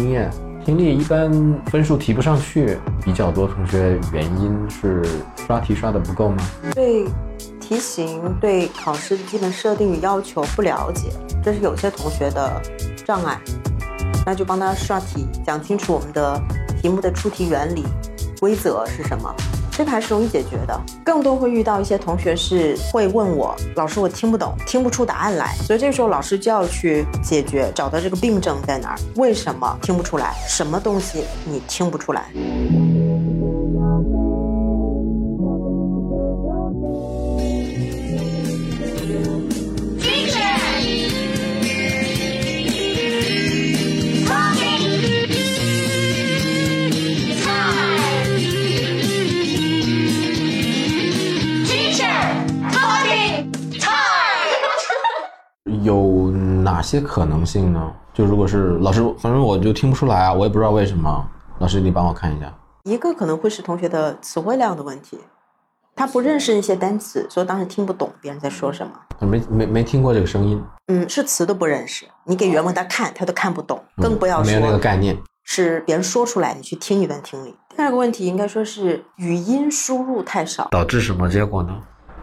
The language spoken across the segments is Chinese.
经验，听力一般分数提不上去，比较多同学原因是刷题刷的不够吗？对题型、对考试基本设定与要求不了解，这是有些同学的障碍。那就帮他刷题，讲清楚我们的题目的出题原理、规则是什么，这牌是容易解决的。更多会遇到一些同学是会问我，老师我听不懂，听不出答案来，所以这时候老师就要去解决，找到这个病症在哪儿，为什么听不出来，什么东西你听不出来。有哪些可能性呢？就如果是老师，反正我就听不出来啊，我也不知道为什么。老师，你帮我看一下。一个可能会是同学的词汇量的问题，他不认识一些单词，所以当时听不懂别人在说什么。没没没听过这个声音。嗯，是词都不认识，你给原文他看，他都看不懂，更不要说没有那个概念。是别人说出来，你去听一段听力。第二个问题应该说是语音输入太少，导致什么结果呢？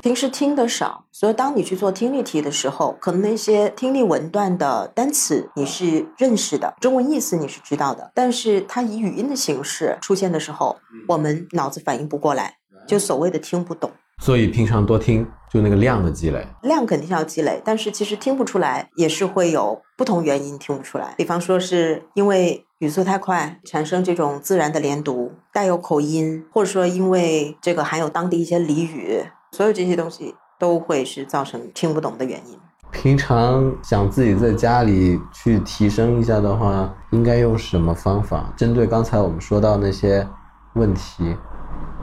平时听的少，所以当你去做听力题的时候，可能那些听力文段的单词你是认识的，中文意思你是知道的，但是它以语音的形式出现的时候，我们脑子反应不过来，就所谓的听不懂。所以平常多听，就那个量的积累，量肯定是要积累，但是其实听不出来也是会有不同原因听不出来，比方说是因为语速太快，产生这种自然的连读，带有口音，或者说因为这个含有当地一些俚语。所有这些东西都会是造成听不懂的原因。平常想自己在家里去提升一下的话，应该用什么方法？针对刚才我们说到那些问题，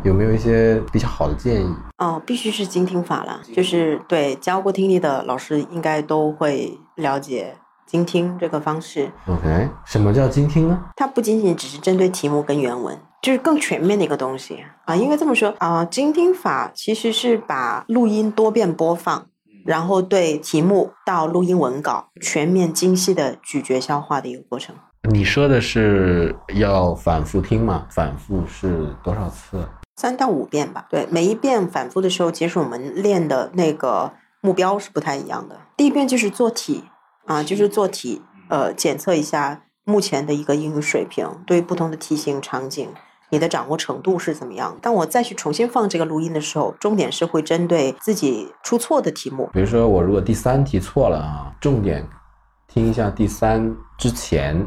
有没有一些比较好的建议？哦，必须是精听法了，就是对教过听力的老师应该都会了解精听这个方式。OK，什么叫精听呢？它不仅仅只是针对题目跟原文。就是更全面的一个东西啊，应该这么说啊，精听法其实是把录音多遍播放，然后对题目到录音文稿全面精细的咀嚼消化的一个过程。你说的是要反复听吗？反复是多少次？三到五遍吧。对，每一遍反复的时候，其实我们练的那个目标是不太一样的。第一遍就是做题啊，就是做题，呃，检测一下目前的一个英语水平，对不同的题型场景。你的掌握程度是怎么样？当我再去重新放这个录音的时候，重点是会针对自己出错的题目。比如说，我如果第三题错了啊，重点听一下第三之前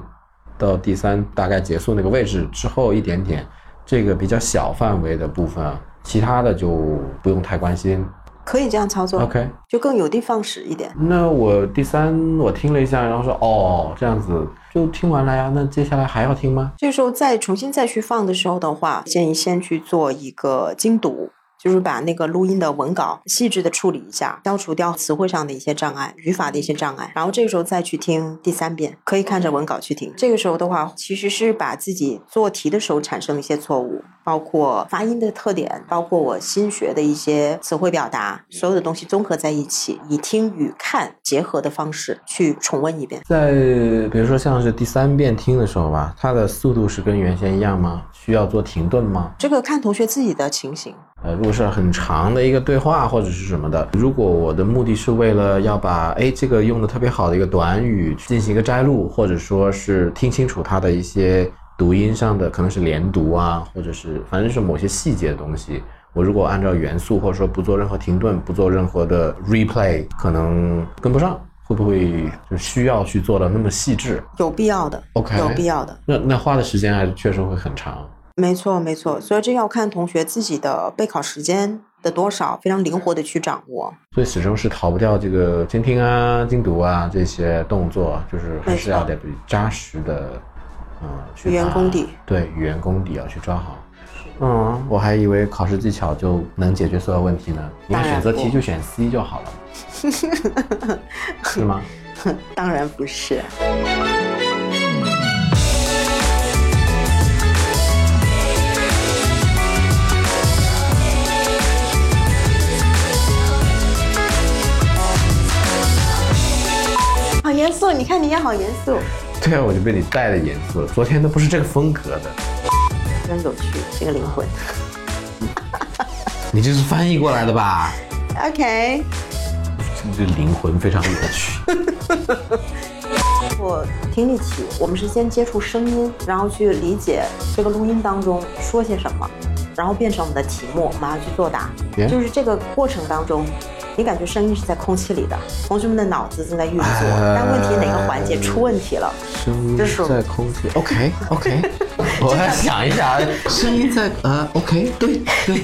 到第三大概结束那个位置之后一点点，这个比较小范围的部分，其他的就不用太关心。可以这样操作，OK，就更有的放矢一点。那我第三我听了一下，然后说哦，这样子就听完了呀。那接下来还要听吗？这个时候再重新再去放的时候的话，建议先去做一个精读。就是把那个录音的文稿细致的处理一下，消除掉词汇上的一些障碍、语法的一些障碍，然后这个时候再去听第三遍，可以看着文稿去听。这个时候的话，其实是把自己做题的时候产生的一些错误，包括发音的特点，包括我新学的一些词汇表达，所有的东西综合在一起，以听与看结合的方式去重温一遍。在比如说像是第三遍听的时候吧，它的速度是跟原先一样吗？需要做停顿吗？这个看同学自己的情形。呃，如果是很长的一个对话或者是什么的，如果我的目的是为了要把哎这个用的特别好的一个短语进行一个摘录，或者说是听清楚它的一些读音上的可能是连读啊，或者是反正是某些细节的东西，我如果按照元素或者说不做任何停顿，不做任何的 replay，可能跟不上，会不会就需要去做的那么细致？有必要的，OK，有必要的。那那花的时间还是确实会很长。没错，没错，所以这要看同学自己的备考时间的多少，非常灵活的去掌握。所以始终是逃不掉这个监听啊、精读啊这些动作，就是还是要得扎实的，嗯，语言功底。对，语言功底要去抓好。嗯，我还以为考试技巧就能解决所有问题呢。你看选择题就选 C 就好了，是吗？当然不是。好严肃，你看你也好严肃。对啊，我就被你带的严肃了。昨天都不是这个风格的，真有趣，是个灵魂。你这是翻译过来的吧？OK，这个灵魂非常有趣。我听力题，我们是先接触声音，然后去理解这个录音当中说些什么，然后变成我们的题目，我们要去作答。就是这个过程当中，你感觉声音是在空气里的，同学们的脑子正在运作，呃但问题哪个环节出问题了？声音这是在空气，OK OK，我再想一下，声音在呃 OK，对对